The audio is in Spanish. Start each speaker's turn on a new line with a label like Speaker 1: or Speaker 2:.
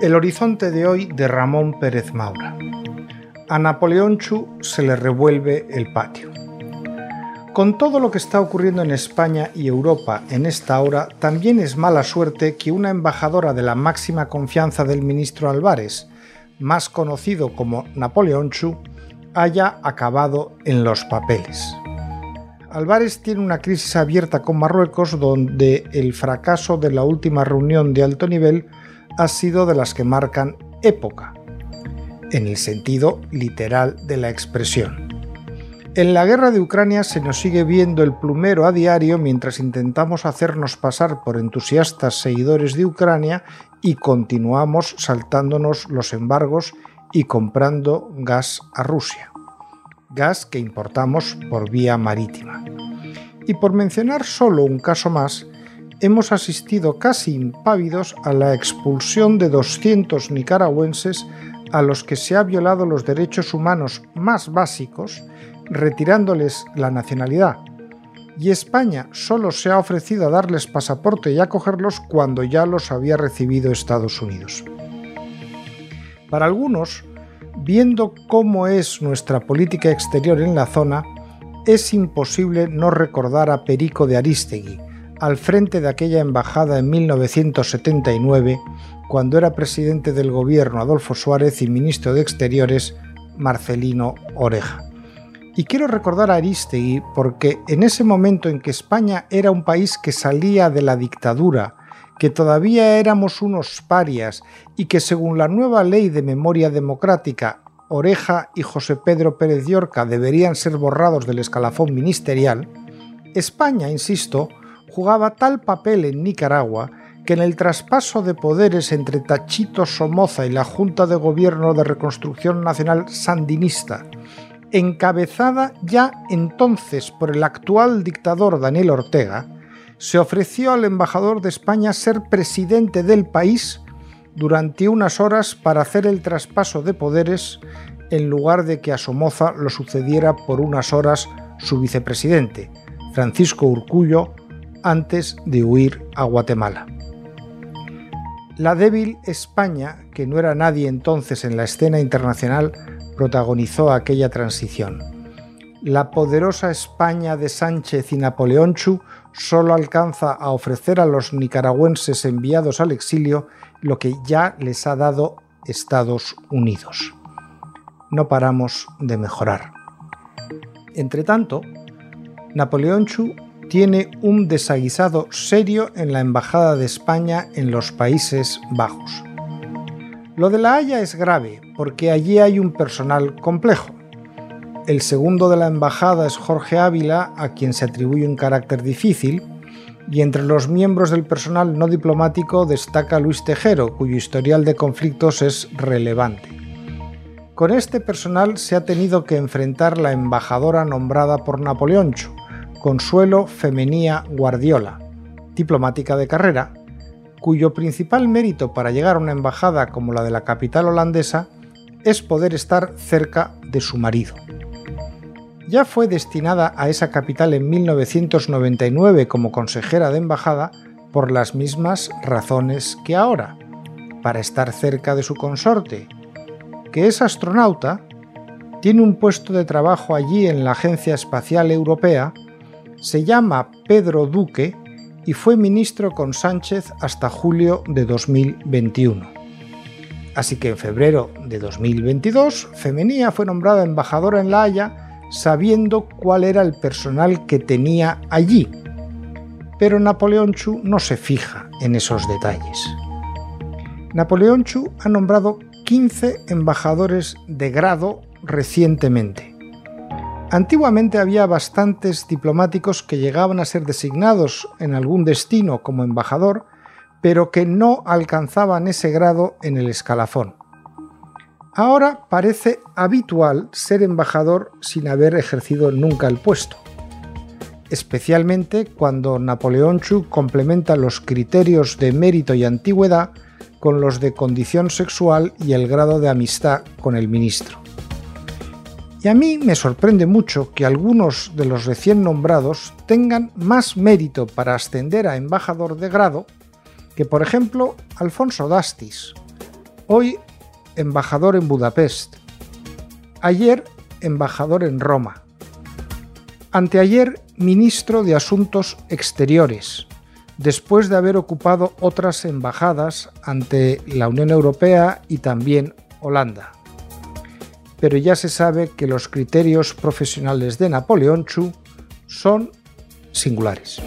Speaker 1: El horizonte de hoy de Ramón Pérez Maura. A Napoleón Chu se le revuelve el patio. Con todo lo que está ocurriendo en España y Europa en esta hora, también es mala suerte que una embajadora de la máxima confianza del ministro Álvarez, más conocido como Napoleón Chu, haya acabado en los papeles. Álvarez tiene una crisis abierta con Marruecos donde el fracaso de la última reunión de alto nivel ha sido de las que marcan época, en el sentido literal de la expresión. En la guerra de Ucrania se nos sigue viendo el plumero a diario mientras intentamos hacernos pasar por entusiastas seguidores de Ucrania y continuamos saltándonos los embargos y comprando gas a Rusia. Gas que importamos por vía marítima. Y por mencionar solo un caso más, hemos asistido casi impávidos a la expulsión de 200 nicaragüenses a los que se ha violado los derechos humanos más básicos retirándoles la nacionalidad, y España solo se ha ofrecido a darles pasaporte y acogerlos cuando ya los había recibido Estados Unidos. Para algunos, viendo cómo es nuestra política exterior en la zona, es imposible no recordar a Perico de Aristegui, al frente de aquella embajada en 1979, cuando era presidente del gobierno Adolfo Suárez y ministro de Exteriores Marcelino Oreja. Y quiero recordar a Aristegui porque en ese momento en que España era un país que salía de la dictadura, que todavía éramos unos parias y que según la nueva ley de memoria democrática, Oreja y José Pedro Pérez Llorca deberían ser borrados del escalafón ministerial, España, insisto, jugaba tal papel en Nicaragua que en el traspaso de poderes entre Tachito Somoza y la Junta de Gobierno de Reconstrucción Nacional Sandinista, encabezada ya entonces por el actual dictador Daniel Ortega, se ofreció al embajador de España ser presidente del país durante unas horas para hacer el traspaso de poderes en lugar de que a Somoza lo sucediera por unas horas su vicepresidente, Francisco Urcullo, antes de huir a Guatemala. La débil España, que no era nadie entonces en la escena internacional, protagonizó aquella transición. La poderosa España de Sánchez y Napoleón Chu solo alcanza a ofrecer a los nicaragüenses enviados al exilio lo que ya les ha dado Estados Unidos. No paramos de mejorar. Entretanto, Napoleón Chu tiene un desaguisado serio en la Embajada de España en los Países Bajos. Lo de La Haya es grave porque allí hay un personal complejo. El segundo de la embajada es Jorge Ávila, a quien se atribuye un carácter difícil, y entre los miembros del personal no diplomático destaca Luis Tejero, cuyo historial de conflictos es relevante. Con este personal se ha tenido que enfrentar la embajadora nombrada por Napoleoncho, Consuelo Femenía Guardiola, diplomática de carrera, cuyo principal mérito para llegar a una embajada como la de la capital holandesa es poder estar cerca de su marido. Ya fue destinada a esa capital en 1999 como consejera de embajada por las mismas razones que ahora, para estar cerca de su consorte, que es astronauta, tiene un puesto de trabajo allí en la Agencia Espacial Europea, se llama Pedro Duque y fue ministro con Sánchez hasta julio de 2021. Así que en febrero de 2022, Femenía fue nombrada embajadora en La Haya sabiendo cuál era el personal que tenía allí. Pero Napoleón Chu no se fija en esos detalles. Napoleón Chu ha nombrado 15 embajadores de grado recientemente. Antiguamente había bastantes diplomáticos que llegaban a ser designados en algún destino como embajador, pero que no alcanzaban ese grado en el escalafón. Ahora parece habitual ser embajador sin haber ejercido nunca el puesto, especialmente cuando Napoleón Chu complementa los criterios de mérito y antigüedad con los de condición sexual y el grado de amistad con el ministro. Y a mí me sorprende mucho que algunos de los recién nombrados tengan más mérito para ascender a embajador de grado que, por ejemplo, Alfonso Dastis, hoy embajador en Budapest, ayer embajador en Roma, anteayer ministro de Asuntos Exteriores, después de haber ocupado otras embajadas ante la Unión Europea y también Holanda. Pero ya se sabe que los criterios profesionales de Napoleón Chu son singulares.